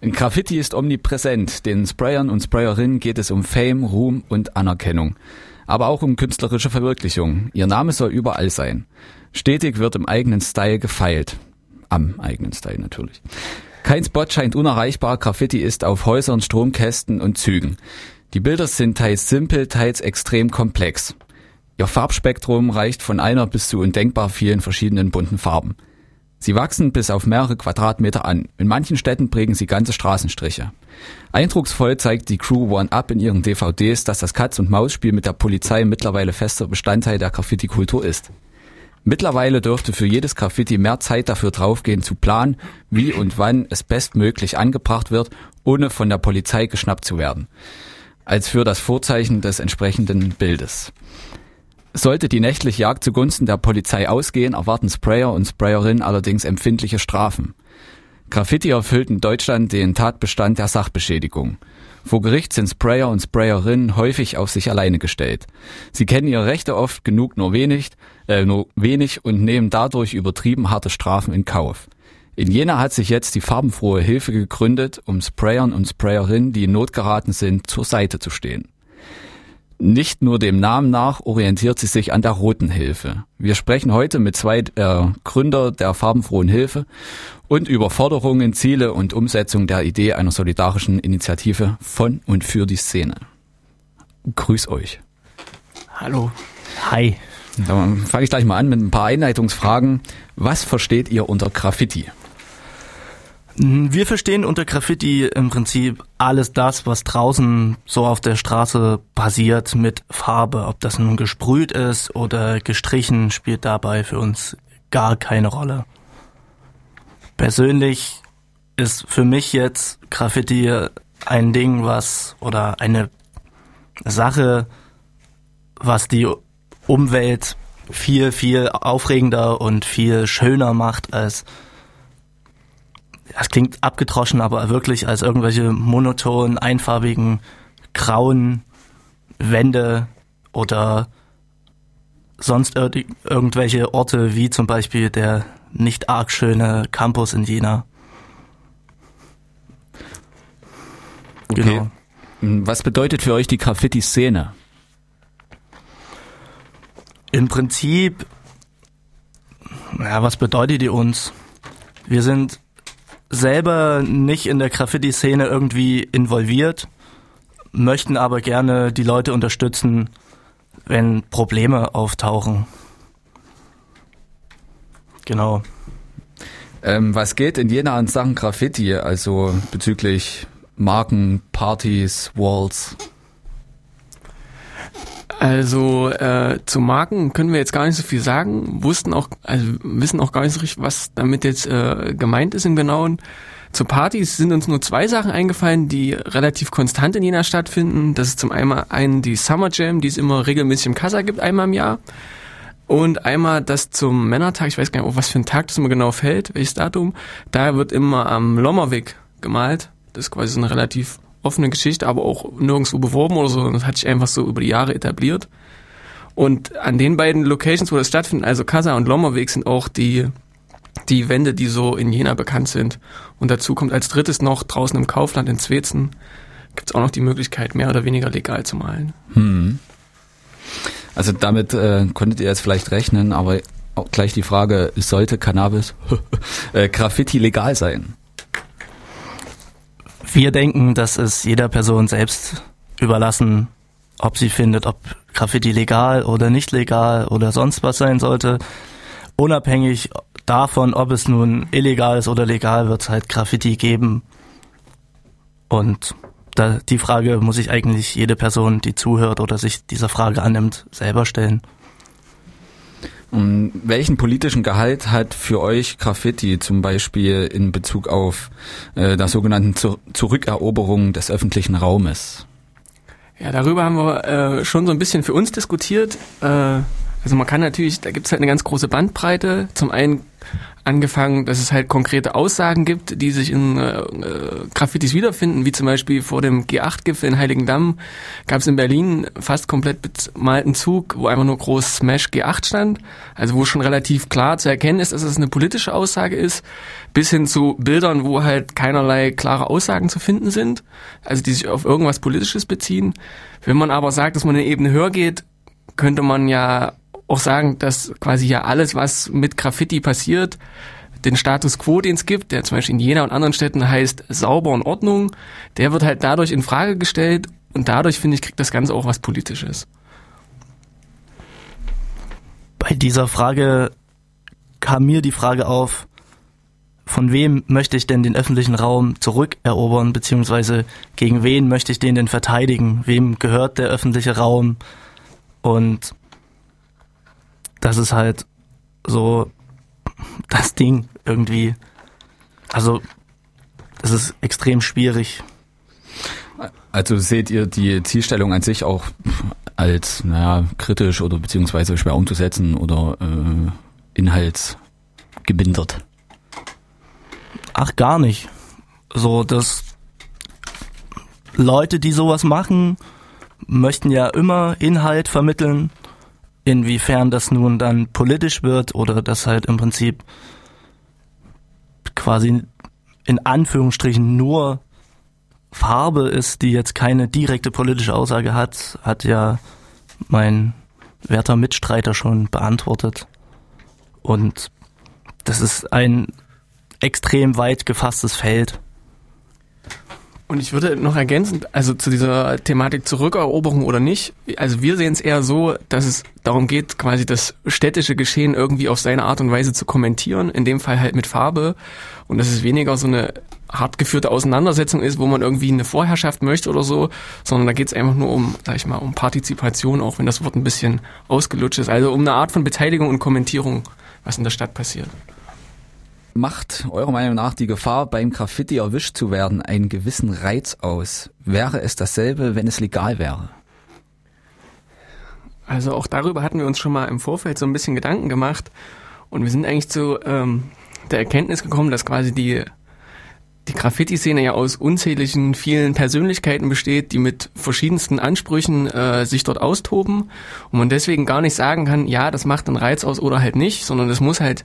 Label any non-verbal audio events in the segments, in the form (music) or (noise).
Graffiti ist omnipräsent. Den Sprayern und Sprayerinnen geht es um Fame, Ruhm und Anerkennung. Aber auch um künstlerische Verwirklichung. Ihr Name soll überall sein. Stetig wird im eigenen Style gefeilt. Am eigenen Style natürlich. Kein Spot scheint unerreichbar. Graffiti ist auf Häusern, Stromkästen und Zügen. Die Bilder sind teils simpel, teils extrem komplex. Ihr Farbspektrum reicht von einer bis zu undenkbar vielen verschiedenen bunten Farben. Sie wachsen bis auf mehrere Quadratmeter an. In manchen Städten prägen sie ganze Straßenstriche. Eindrucksvoll zeigt die Crew One Up in ihren DVDs, dass das Katz-und-Maus-Spiel mit der Polizei mittlerweile fester Bestandteil der Graffiti-Kultur ist. Mittlerweile dürfte für jedes Graffiti mehr Zeit dafür draufgehen zu planen, wie und wann es bestmöglich angebracht wird, ohne von der Polizei geschnappt zu werden, als für das Vorzeichen des entsprechenden Bildes. Sollte die nächtliche Jagd zugunsten der Polizei ausgehen, erwarten Sprayer und Sprayerinnen allerdings empfindliche Strafen. Graffiti erfüllt in Deutschland den Tatbestand der Sachbeschädigung. Vor Gericht sind Sprayer und Sprayerinnen häufig auf sich alleine gestellt. Sie kennen ihre Rechte oft genug nur wenig, äh, nur wenig und nehmen dadurch übertrieben harte Strafen in Kauf. In Jena hat sich jetzt die farbenfrohe Hilfe gegründet, um Sprayern und Sprayerinnen, die in Not geraten sind, zur Seite zu stehen. Nicht nur dem Namen nach orientiert sie sich an der Roten Hilfe. Wir sprechen heute mit zwei äh, Gründer der farbenfrohen Hilfe und über Forderungen, Ziele und Umsetzung der Idee einer solidarischen Initiative von und für die Szene. Grüß euch. Hallo. Hi. Dann fange ich gleich mal an mit ein paar Einleitungsfragen. Was versteht ihr unter Graffiti? Mhm, wir verstehen unter Graffiti im Prinzip alles das, was draußen so auf der Straße passiert mit Farbe. Ob das nun gesprüht ist oder gestrichen, spielt dabei für uns gar keine Rolle. Persönlich ist für mich jetzt Graffiti ein Ding, was oder eine Sache, was die Umwelt viel, viel aufregender und viel schöner macht als das klingt abgedroschen, aber wirklich als irgendwelche monotonen, einfarbigen, grauen Wände oder sonst ir irgendwelche Orte, wie zum Beispiel der nicht arg schöne Campus in Jena. Okay. Genau. Was bedeutet für euch die Graffiti-Szene? Im Prinzip, ja, was bedeutet die uns? Wir sind selber nicht in der Graffiti-Szene irgendwie involviert, möchten aber gerne die Leute unterstützen, wenn Probleme auftauchen. Genau. Ähm, was geht in Jena an Sachen Graffiti, also bezüglich Marken, Partys, Walls? Also äh, zu Marken können wir jetzt gar nicht so viel sagen, wussten auch, also wissen auch gar nicht so richtig, was damit jetzt äh, gemeint ist im Genauen. Zu Partys sind uns nur zwei Sachen eingefallen, die relativ konstant in Jena stattfinden. Das ist zum einen die Summer Jam, die es immer regelmäßig im Kassa gibt, einmal im Jahr. Und einmal das zum Männertag, ich weiß gar nicht, auf was für ein Tag das immer genau fällt, welches Datum. Da wird immer am Lommerweg gemalt. Das ist quasi so eine relativ offene Geschichte, aber auch nirgendwo beworben oder so. Das hat sich einfach so über die Jahre etabliert. Und an den beiden Locations, wo das stattfindet, also Kassa und Lommerweg, sind auch die, die Wände, die so in Jena bekannt sind. Und dazu kommt als drittes noch draußen im Kaufland in Zwetzen gibt es auch noch die Möglichkeit, mehr oder weniger legal zu malen. Hm. Also damit äh, konntet ihr jetzt vielleicht rechnen, aber auch gleich die Frage, sollte Cannabis (laughs) äh, Graffiti legal sein? Wir denken, dass es jeder Person selbst überlassen, ob sie findet, ob Graffiti legal oder nicht legal oder sonst was sein sollte. Unabhängig davon, ob es nun illegal ist oder legal, wird es halt Graffiti geben. Und da, die Frage muss sich eigentlich jede Person, die zuhört oder sich dieser Frage annimmt, selber stellen. Und welchen politischen Gehalt hat für euch Graffiti zum Beispiel in Bezug auf äh, der sogenannten Zur Zurückeroberung des öffentlichen Raumes? Ja, darüber haben wir äh, schon so ein bisschen für uns diskutiert. Äh, Also man kann natürlich, da gibt es halt eine ganz große Bandbreite. Zum einen angefangen, dass es halt konkrete Aussagen gibt, die sich in äh, äh Graffitis wiederfinden, wie zum Beispiel vor dem G8-Gipfel in Heiligendamm gab es in Berlin fast komplett bemalten Zug, wo einfach nur groß Smash G8 stand, also wo schon relativ klar zu erkennen ist, dass es eine politische Aussage ist, bis hin zu Bildern, wo halt keinerlei klare Aussagen zu finden sind, also die sich auf irgendwas Politisches beziehen. Wenn man aber sagt, dass man eine Ebene höher geht, könnte man ja auch sagen, dass quasi ja alles, was mit Graffiti passiert, den Status quo, den es gibt, der zum Beispiel in Jena und anderen Städten heißt sauber und Ordnung, der wird halt dadurch in Frage gestellt und dadurch, finde ich, kriegt das Ganze auch was Politisches. Bei dieser Frage kam mir die Frage auf, von wem möchte ich denn den öffentlichen Raum zurückerobern, beziehungsweise gegen wen möchte ich den denn verteidigen? Wem gehört der öffentliche Raum? Und das ist halt so das Ding irgendwie. Also, es ist extrem schwierig. Also seht ihr die Zielstellung an sich auch als naja, kritisch oder beziehungsweise schwer umzusetzen oder äh, inhaltsgebindert? Ach, gar nicht. So, dass Leute, die sowas machen, möchten ja immer Inhalt vermitteln Inwiefern das nun dann politisch wird oder das halt im Prinzip quasi in Anführungsstrichen nur Farbe ist, die jetzt keine direkte politische Aussage hat, hat ja mein werter Mitstreiter schon beantwortet. Und das ist ein extrem weit gefasstes Feld. Und ich würde noch ergänzen, also zu dieser Thematik Zurückeroberung oder nicht, also wir sehen es eher so, dass es darum geht, quasi das städtische Geschehen irgendwie auf seine Art und Weise zu kommentieren, in dem Fall halt mit Farbe. Und dass es weniger so eine hart geführte Auseinandersetzung ist, wo man irgendwie eine Vorherrschaft möchte oder so, sondern da geht es einfach nur um, sag ich mal, um Partizipation, auch wenn das Wort ein bisschen ausgelutscht ist. Also um eine Art von Beteiligung und Kommentierung, was in der Stadt passiert. Macht eurer Meinung nach die Gefahr, beim Graffiti erwischt zu werden, einen gewissen Reiz aus? Wäre es dasselbe, wenn es legal wäre? Also auch darüber hatten wir uns schon mal im Vorfeld so ein bisschen Gedanken gemacht und wir sind eigentlich zu ähm, der Erkenntnis gekommen, dass quasi die die Graffiti-Szene ja aus unzähligen vielen Persönlichkeiten besteht, die mit verschiedensten Ansprüchen äh, sich dort austoben und man deswegen gar nicht sagen kann, ja, das macht einen Reiz aus oder halt nicht, sondern das muss halt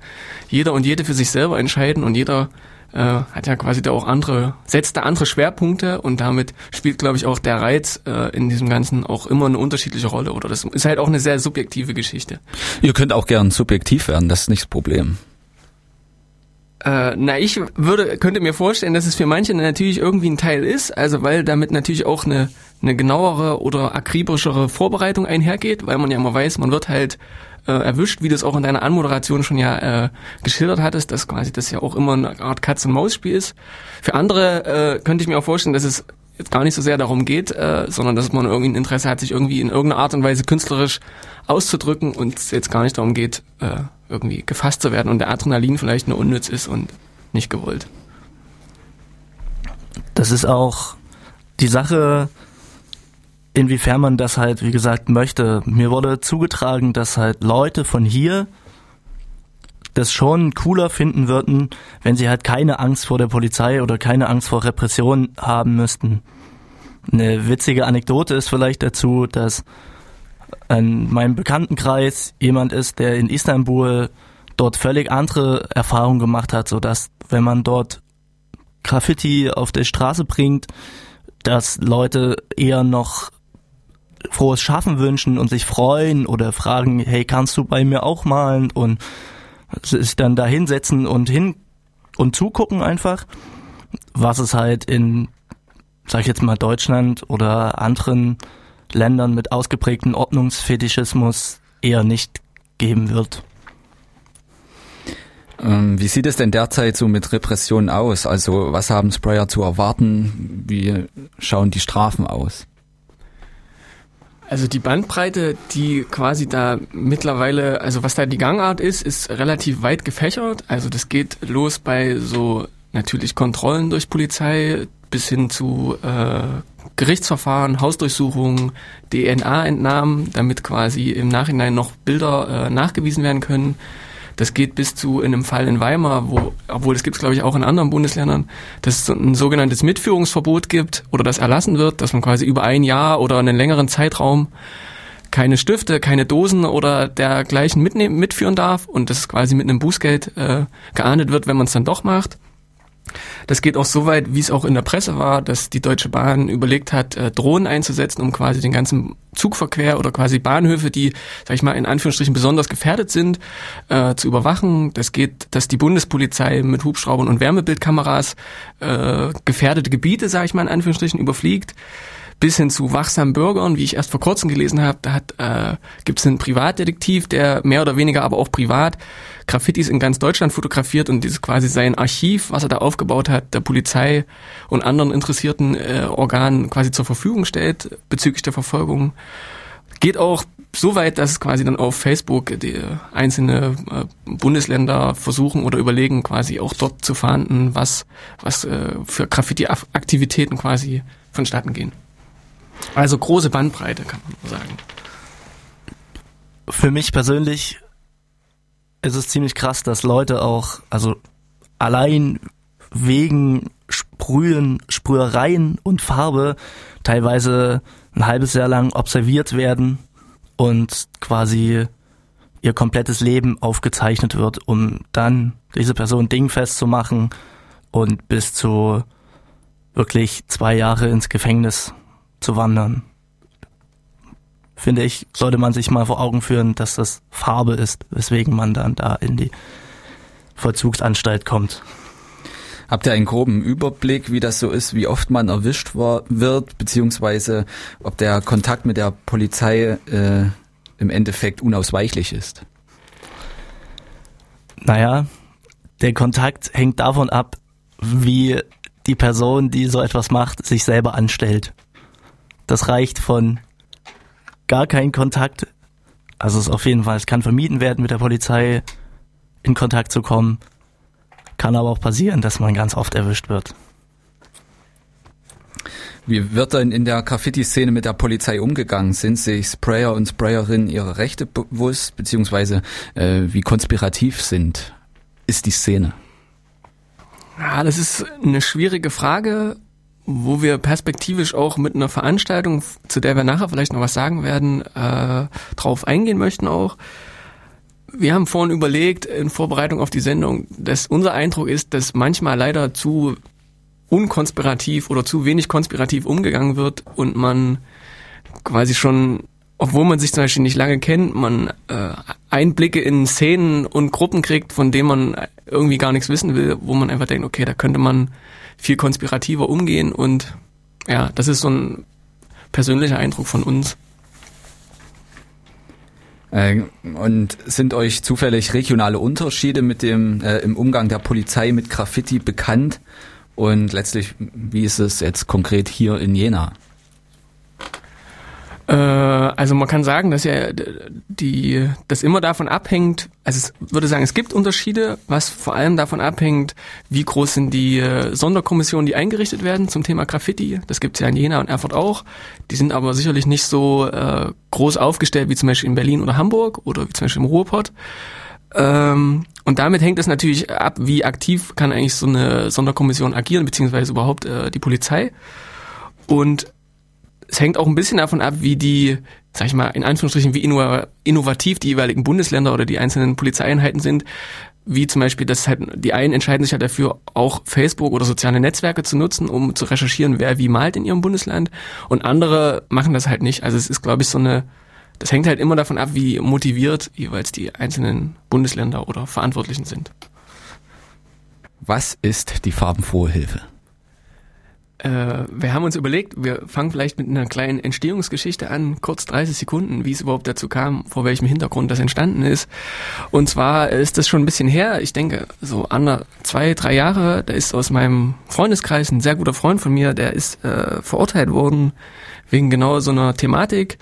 jeder und jede für sich selber entscheiden und jeder äh, hat ja quasi da auch andere, setzt da andere Schwerpunkte und damit spielt, glaube ich, auch der Reiz äh, in diesem Ganzen auch immer eine unterschiedliche Rolle oder das ist halt auch eine sehr subjektive Geschichte. Ihr könnt auch gern subjektiv werden, das ist nicht das Problem. Äh, na, ich würde, könnte mir vorstellen, dass es für manche natürlich irgendwie ein Teil ist, also weil damit natürlich auch eine, eine genauere oder akribischere Vorbereitung einhergeht, weil man ja immer weiß, man wird halt äh, erwischt, wie du es auch in deiner Anmoderation schon ja äh, geschildert hattest, dass quasi das ja auch immer eine Art Katz-und-Maus-Spiel ist. Für andere äh, könnte ich mir auch vorstellen, dass es jetzt gar nicht so sehr darum geht, äh, sondern dass man irgendwie ein Interesse hat, sich irgendwie in irgendeiner Art und Weise künstlerisch auszudrücken und es jetzt gar nicht darum geht, äh, irgendwie gefasst zu werden und der Adrenalin vielleicht nur unnütz ist und nicht gewollt. Das ist auch die Sache, inwiefern man das halt, wie gesagt, möchte. Mir wurde zugetragen, dass halt Leute von hier das schon cooler finden würden, wenn sie halt keine Angst vor der Polizei oder keine Angst vor Repression haben müssten. Eine witzige Anekdote ist vielleicht dazu, dass in meinem Bekanntenkreis jemand ist, der in Istanbul dort völlig andere Erfahrungen gemacht hat, so dass wenn man dort Graffiti auf der Straße bringt, dass Leute eher noch frohes Schaffen wünschen und sich freuen oder fragen, hey, kannst du bei mir auch malen? Und sich dann da hinsetzen und hin und zugucken einfach, was es halt in, sag ich jetzt mal, Deutschland oder anderen Ländern mit ausgeprägtem Ordnungsfetischismus eher nicht geben wird. Ähm, wie sieht es denn derzeit so mit Repressionen aus? Also was haben Sprayer zu erwarten? Wie schauen die Strafen aus? Also die Bandbreite, die quasi da mittlerweile, also was da die Gangart ist, ist relativ weit gefächert. Also das geht los bei so natürlich Kontrollen durch Polizei bis hin zu äh, Gerichtsverfahren, Hausdurchsuchungen, DNA-Entnahmen, damit quasi im Nachhinein noch Bilder äh, nachgewiesen werden können. Das geht bis zu in einem Fall in Weimar, wo, obwohl das gibt es glaube ich auch in anderen Bundesländern, dass es ein sogenanntes Mitführungsverbot gibt oder das erlassen wird, dass man quasi über ein Jahr oder einen längeren Zeitraum keine Stifte, keine Dosen oder dergleichen mitnehmen, mitführen darf und das quasi mit einem Bußgeld äh, geahndet wird, wenn man es dann doch macht. Das geht auch so weit, wie es auch in der Presse war, dass die Deutsche Bahn überlegt hat, äh, Drohnen einzusetzen, um quasi den ganzen Zugverkehr oder quasi Bahnhöfe, die, sag ich mal, in Anführungsstrichen besonders gefährdet sind, äh, zu überwachen. Das geht, dass die Bundespolizei mit Hubschraubern und Wärmebildkameras äh, gefährdete Gebiete, sag ich mal, in Anführungsstrichen überfliegt bis hin zu wachsamen Bürgern, wie ich erst vor kurzem gelesen habe. Da äh, gibt es einen Privatdetektiv, der mehr oder weniger aber auch privat Graffitis in ganz Deutschland fotografiert und dieses quasi sein Archiv, was er da aufgebaut hat, der Polizei und anderen interessierten äh, Organen quasi zur Verfügung stellt bezüglich der Verfolgung. Geht auch so weit, dass quasi dann auf Facebook die einzelne äh, Bundesländer versuchen oder überlegen, quasi auch dort zu fahnden, was, was äh, für Graffiti-Aktivitäten quasi vonstatten gehen. Also große Bandbreite, kann man sagen. Für mich persönlich ist es ziemlich krass, dass Leute auch, also allein wegen Sprühen, Sprühereien und Farbe teilweise ein halbes Jahr lang observiert werden und quasi ihr komplettes Leben aufgezeichnet wird, um dann diese Person dingfest zu machen und bis zu wirklich zwei Jahre ins Gefängnis zu wandern. Finde ich, sollte man sich mal vor Augen führen, dass das Farbe ist, weswegen man dann da in die Vollzugsanstalt kommt. Habt ihr einen groben Überblick, wie das so ist, wie oft man erwischt war, wird, beziehungsweise ob der Kontakt mit der Polizei äh, im Endeffekt unausweichlich ist? Naja, der Kontakt hängt davon ab, wie die Person, die so etwas macht, sich selber anstellt. Das reicht von gar kein Kontakt. Also es ist auf jeden Fall, es kann vermieden werden, mit der Polizei in Kontakt zu kommen. Kann aber auch passieren, dass man ganz oft erwischt wird. Wie wird denn in der Graffiti-Szene mit der Polizei umgegangen? Sind sich Sprayer und Sprayerinnen ihre Rechte bewusst, beziehungsweise äh, wie konspirativ sind, ist die Szene? Ja, das ist eine schwierige Frage wo wir perspektivisch auch mit einer Veranstaltung, zu der wir nachher vielleicht noch was sagen werden, äh, drauf eingehen möchten auch. Wir haben vorhin überlegt, in Vorbereitung auf die Sendung, dass unser Eindruck ist, dass manchmal leider zu unkonspirativ oder zu wenig konspirativ umgegangen wird und man quasi schon, obwohl man sich zum Beispiel nicht lange kennt, man äh, Einblicke in Szenen und Gruppen kriegt, von denen man irgendwie gar nichts wissen will, wo man einfach denkt, okay, da könnte man viel konspirativer umgehen und ja, das ist so ein persönlicher Eindruck von uns. Äh, und sind euch zufällig regionale Unterschiede mit dem äh, im Umgang der Polizei mit Graffiti bekannt? Und letztlich, wie ist es jetzt konkret hier in Jena? Äh, also man kann sagen, dass ja die das immer davon abhängt. Also ich würde sagen, es gibt Unterschiede, was vor allem davon abhängt, wie groß sind die äh, Sonderkommissionen, die eingerichtet werden zum Thema Graffiti. Das gibt es ja in Jena und Erfurt auch. Die sind aber sicherlich nicht so äh, groß aufgestellt wie zum Beispiel in Berlin oder Hamburg oder wie zum Beispiel im Ruhrpott. Ähm, und damit hängt es natürlich ab, wie aktiv kann eigentlich so eine Sonderkommission agieren, beziehungsweise überhaupt äh, die Polizei. Und es hängt auch ein bisschen davon ab, wie die, sag ich mal, in Anführungsstrichen, wie innovativ die jeweiligen Bundesländer oder die einzelnen Polizeieinheiten sind. Wie zum Beispiel, dass halt die einen entscheiden sich halt dafür, auch Facebook oder soziale Netzwerke zu nutzen, um zu recherchieren, wer wie malt in ihrem Bundesland. Und andere machen das halt nicht. Also es ist, glaube ich, so eine, das hängt halt immer davon ab, wie motiviert jeweils die einzelnen Bundesländer oder Verantwortlichen sind. Was ist die farbenfrohe Hilfe? Äh, wir haben uns überlegt, wir fangen vielleicht mit einer kleinen Entstehungsgeschichte an, kurz 30 Sekunden, wie es überhaupt dazu kam, vor welchem Hintergrund das entstanden ist. Und zwar ist das schon ein bisschen her, ich denke so ander, zwei, drei Jahre, da ist aus meinem Freundeskreis ein sehr guter Freund von mir, der ist äh, verurteilt worden wegen genau so einer Thematik.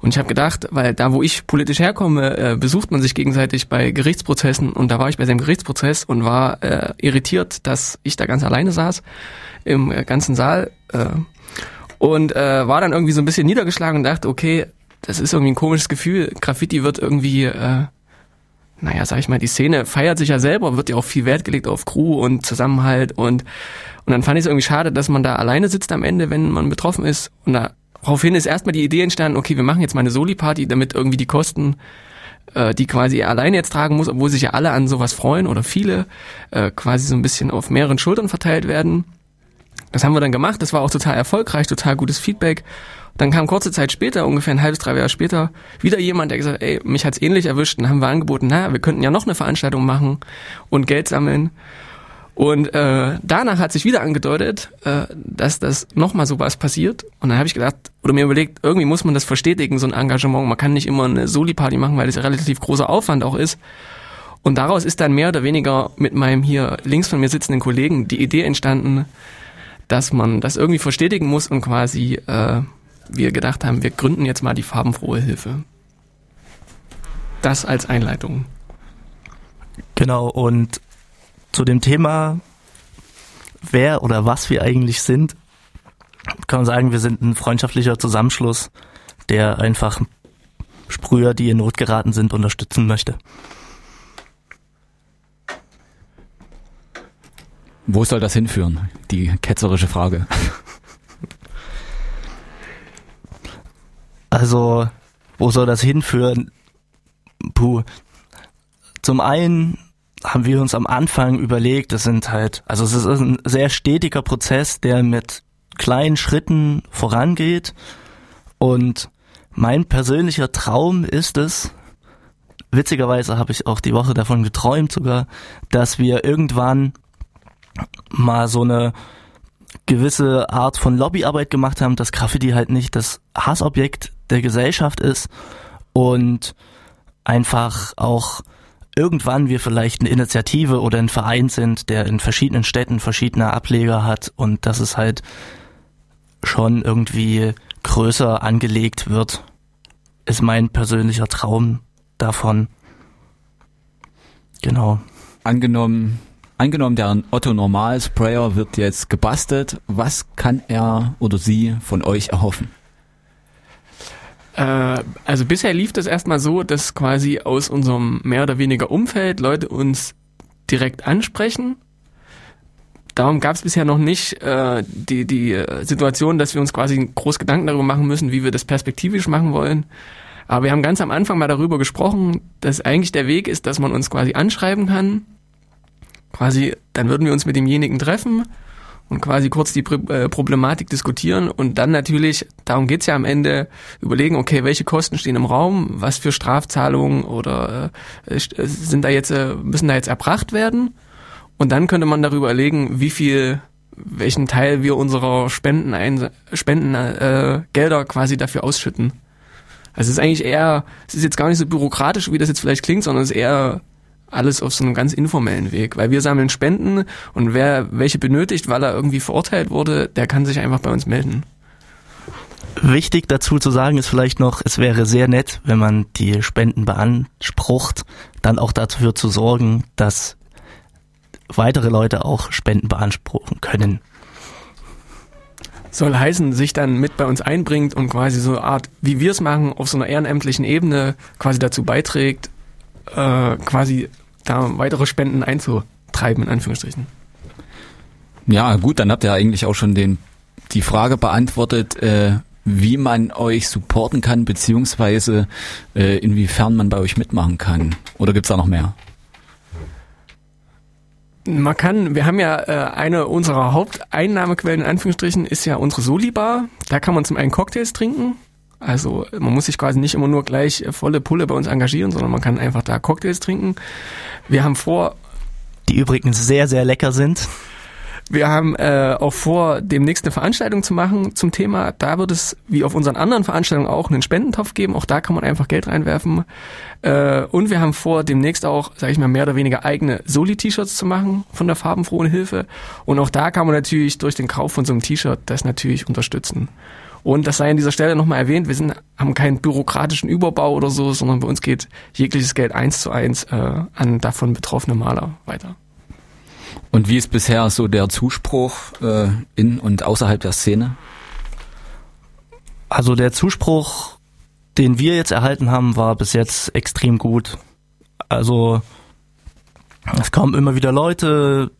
Und ich habe gedacht, weil da, wo ich politisch herkomme, äh, besucht man sich gegenseitig bei Gerichtsprozessen und da war ich bei seinem Gerichtsprozess und war äh, irritiert, dass ich da ganz alleine saß im äh, ganzen Saal. Äh, Und äh, war dann irgendwie so ein bisschen niedergeschlagen und dachte, okay, das ist irgendwie ein komisches Gefühl. Graffiti wird irgendwie, äh, naja, sag ich mal, die Szene feiert sich ja selber, wird ja auch viel Wert gelegt auf Crew und Zusammenhalt und und dann fand ich es irgendwie schade, dass man da alleine sitzt am Ende, wenn man betroffen ist. Und daraufhin ist erstmal die Idee entstanden, okay, wir machen jetzt mal eine Soli-Party, damit irgendwie die Kosten äh, die quasi er alleine jetzt tragen muss, obwohl sich ja alle an sowas freuen oder viele, äh, quasi so ein bisschen auf mehreren Schultern verteilt werden. Das haben wir dann gemacht, das war auch total erfolgreich, total gutes Feedback. Dann kam kurze Zeit später, ungefähr ein halbes, drei Jahre später, wieder jemand, der gesagt hat, ey, mich hat's ähnlich erwischt. Dann haben wir angeboten, naja, wir könnten ja noch eine Veranstaltung machen und Geld sammeln. Und äh, danach hat sich wieder angedeutet, äh, dass das nochmal sowas passiert. Und dann habe ich gedacht, oder mir überlegt, irgendwie muss man das verstetigen, so ein Engagement. Man kann nicht immer eine Soli-Party machen, weil das ja relativ großer Aufwand auch ist. Und daraus ist dann mehr oder weniger mit meinem hier links von mir sitzenden Kollegen die Idee entstanden, dass man das irgendwie verstetigen muss und quasi äh, wir gedacht haben, wir gründen jetzt mal die farbenfrohe Hilfe. Das als Einleitung. Genau, und zu dem Thema, wer oder was wir eigentlich sind, kann man sagen, wir sind ein freundschaftlicher Zusammenschluss, der einfach Sprüher, die in Not geraten sind, unterstützen möchte. Wo soll das hinführen? Die ketzerische Frage. Also, wo soll das hinführen? Puh. Zum einen haben wir uns am Anfang überlegt, das sind halt, also es ist ein sehr stetiger Prozess, der mit kleinen Schritten vorangeht. Und mein persönlicher Traum ist es, witzigerweise habe ich auch die Woche davon geträumt sogar, dass wir irgendwann mal so eine gewisse Art von Lobbyarbeit gemacht haben, dass Graffiti halt nicht das Hassobjekt der Gesellschaft ist und einfach auch irgendwann wir vielleicht eine Initiative oder ein Verein sind, der in verschiedenen Städten verschiedene Ableger hat und dass es halt schon irgendwie größer angelegt wird, ist mein persönlicher Traum davon. Genau. Angenommen, angenommen, der Otto Normal Sprayer wird jetzt gebastelt. Was kann er oder sie von euch erhoffen? Äh, also bisher lief das erstmal so, dass quasi aus unserem mehr oder weniger Umfeld Leute uns direkt ansprechen. Darum gab es bisher noch nicht äh, die, die äh, Situation, dass wir uns quasi groß Gedanken darüber machen müssen, wie wir das perspektivisch machen wollen. Aber wir haben ganz am Anfang mal darüber gesprochen, dass eigentlich der Weg ist, dass man uns quasi anschreiben kann. Quasi, dann würden wir uns mit demjenigen treffen und quasi kurz die äh, Problematik diskutieren und dann natürlich, darum geht's ja am Ende, überlegen, okay, welche Kosten stehen im Raum, was für Strafzahlungen oder äh, äh sind da jetzt, äh, müssen da jetzt erbracht werden und dann könnte man darüber überlegen, wie viel welchen Teil wir unserer Spenden, ein, Spenden äh, Gelder quasi dafür ausschütten. Also es ist eigentlich eher, es ist jetzt gar nicht so bürokratisch, wie das jetzt vielleicht klingt, sondern es ist eher alles auf so einem ganz informellen Weg, weil wir sammeln Spenden und wer welche benötigt, weil er irgendwie verurteilt wurde, der kann sich einfach bei uns melden. Wichtig dazu zu sagen ist vielleicht noch, es wäre sehr nett, wenn man die Spenden beansprucht, dann auch dafür zu sorgen, dass weitere Leute auch Spenden beanspruchen können. Soll heißen, sich dann mit bei uns einbringt und quasi so eine Art, wie wir es machen, auf so einer ehrenamtlichen Ebene quasi dazu beiträgt, äh, quasi da weitere Spenden einzutreiben, in Anführungsstrichen. Ja, gut, dann habt ihr eigentlich auch schon den, die Frage beantwortet, äh, wie man euch supporten kann, beziehungsweise äh, inwiefern man bei euch mitmachen kann. Oder gibt's da noch mehr? Man kann, wir haben ja äh, eine unserer Haupteinnahmequellen in Anführungsstrichen ist ja unsere Solibar. Da kann man zum einen Cocktails trinken, also man muss sich quasi nicht immer nur gleich volle Pulle bei uns engagieren, sondern man kann einfach da Cocktails trinken. Wir haben vor... Die übrigens sehr, sehr lecker sind. Wir haben äh, auch vor, demnächst eine Veranstaltung zu machen zum Thema. Da wird es, wie auf unseren anderen Veranstaltungen auch, einen Spendentopf geben. Auch da kann man einfach Geld reinwerfen. Äh, und wir haben vor, demnächst auch, sage ich mal, mehr oder weniger eigene Soli-T-Shirts zu machen von der farbenfrohen Hilfe. Und auch da kann man natürlich durch den Kauf von so einem T-Shirt das natürlich unterstützen. Und das sei an dieser Stelle nochmal erwähnt, wir sind, haben keinen bürokratischen Überbau oder so, sondern bei uns geht jegliches Geld eins zu eins äh, an davon betroffene Maler weiter. Und wie ist bisher so der Zuspruch äh, in und außerhalb der Szene? Also der Zuspruch, den wir jetzt erhalten haben, war bis jetzt extrem gut. Also es kommen immer wieder Leute,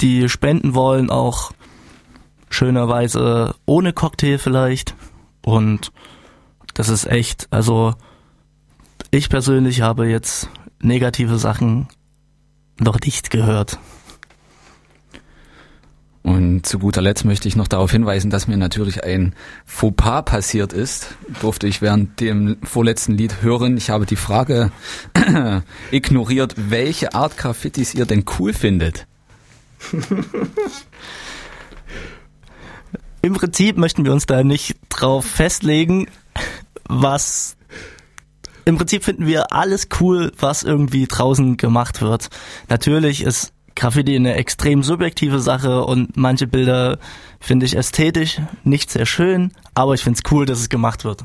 die spenden wollen, auch schönerweise ohne Cocktail vielleicht. Und das ist echt, also ich persönlich habe jetzt negative Sachen noch nicht gehört. Und zu guter Letzt möchte ich noch darauf hinweisen, dass mir natürlich ein Fauxpas passiert ist. Durfte ich während dem vorletzten Lied hören. Ich habe die Frage (clears throat) ignoriert, welche Art Graffitis ihr denn cool findet. (laughs) Im Prinzip möchten wir uns da nicht drauf festlegen, was im Prinzip finden wir alles cool, was irgendwie draußen gemacht wird. Natürlich ist Graffiti eine extrem subjektive Sache und manche Bilder finde ich ästhetisch nicht sehr schön, aber ich finde es cool, dass es gemacht wird.